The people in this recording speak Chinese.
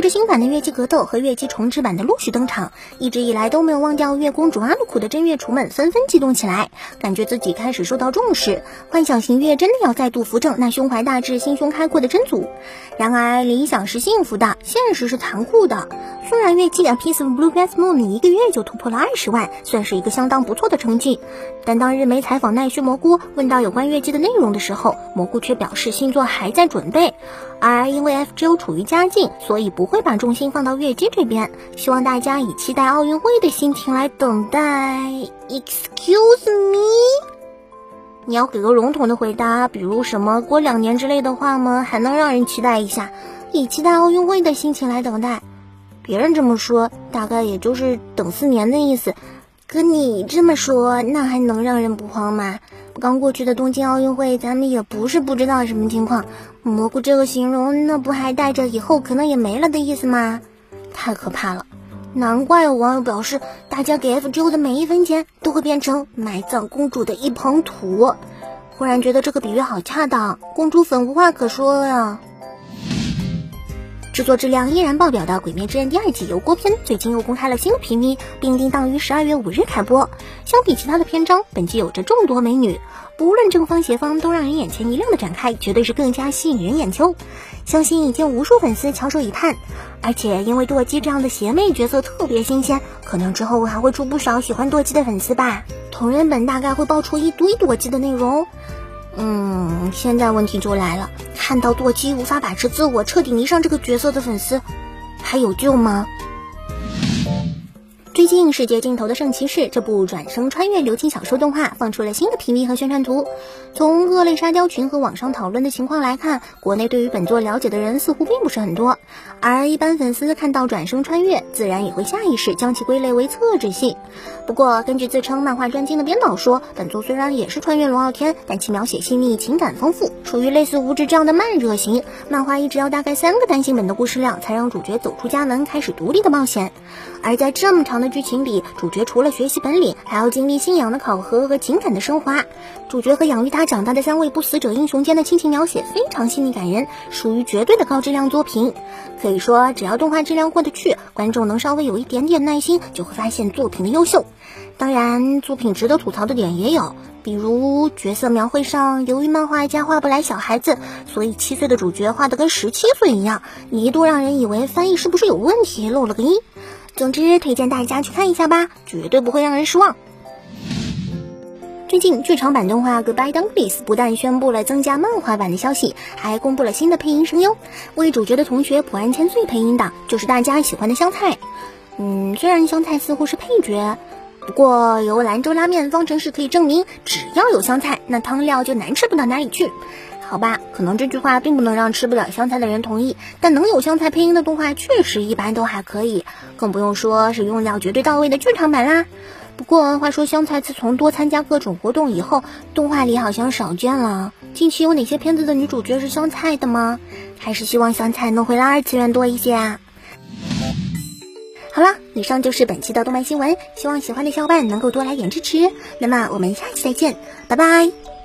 随着新版的月姬格斗和月姬重置版的陆续登场，一直以来都没有忘掉月公主阿鲁库的真月厨们纷纷激动起来，感觉自己开始受到重视，幻想型月真的要再度扶正那胸怀大志、心胸开阔的真祖。然而，理想是幸福的，现实是残酷的。虽然月姬的 Piece of Blue Gas Moon 一个月就突破了二十万，算是一个相当不错的成绩，但当日媒采访奈须蘑菇，问到有关月姬的内容的时候，蘑菇却表示星座还在准备，而因为 FGO 处于佳境，所以不会把重心放到月姬这边。希望大家以期待奥运会的心情来等待。Excuse me，你要给个笼统的回答，比如什么过两年之类的话吗？还能让人期待一下，以期待奥运会的心情来等待。别人这么说，大概也就是等四年的意思。可你这么说，那还能让人不慌吗？刚过去的东京奥运会，咱们也不是不知道什么情况。蘑菇这个形容，那不还带着以后可能也没了的意思吗？太可怕了！难怪有网友表示，大家给 FGO 的每一分钱都会变成埋葬公主的一捧土。忽然觉得这个比喻好恰当，公主粉无话可说呀。制作质量依然爆表的《鬼灭之刃》第二季油锅篇最近又公开了新的 PV，并定档于十二月五日开播。相比其他的篇章，本季有着众多美女，不论正方邪方都让人眼前一亮的展开，绝对是更加吸引人眼球。相信已经无数粉丝翘首以盼。而且因为舵姬这样的邪魅角色特别新鲜，可能之后还会出不少喜欢舵姬的粉丝吧。同人本大概会爆出一堆舵姬的内容。嗯，现在问题就来了，看到舵姬无法把持自我，彻底迷上这个角色的粉丝，还有救吗？近，世界尽头的圣骑士这部转生穿越流情小说动画放出了新的 PV 和宣传图。从恶类沙雕群和网上讨论的情况来看，国内对于本作了解的人似乎并不是很多。而一般粉丝看到转生穿越，自然也会下意识将其归类为厕纸系。不过，根据自称漫画专精的编导说，本作虽然也是穿越龙傲天，但其描写细腻，情感丰富，属于类似无知这样的慢热型漫画，一直要大概三个单行本的故事量，才让主角走出家门，开始独立的冒险。而在这么长的剧剧情里，主角除了学习本领，还要经历信仰的考核和情感的升华。主角和养育他长大的三位不死者英雄间的亲情描写非常细腻感人，属于绝对的高质量作品。可以说，只要动画质量过得去，观众能稍微有一点点耐心，就会发现作品的优秀。当然，作品值得吐槽的点也有，比如角色描绘上，由于漫画家画不来小孩子，所以七岁的主角画的跟十七岁一样，一度让人以为翻译是不是有问题，漏了个音。总之，推荐大家去看一下吧，绝对不会让人失望。最近，剧场版动画《Goodbye Dumbleys》不但宣布了增加漫画版的消息，还公布了新的配音声优。为主角的同学普安千岁配音的，就是大家喜欢的香菜。嗯，虽然香菜似乎是配角，不过由兰州拉面方程式可以证明，只要有香菜，那汤料就难吃不到哪里去。好吧，可能这句话并不能让吃不了香菜的人同意，但能有香菜配音的动画确实一般都还可以，更不用说是用料绝对到位的剧场版啦。不过话说，香菜自从多参加各种活动以后，动画里好像少见了。近期有哪些片子的女主角是香菜的吗？还是希望香菜能回来二次元多一些啊？好了，以上就是本期的动漫新闻，希望喜欢的小伙伴能够多来点支持。那么我们下期再见，拜拜。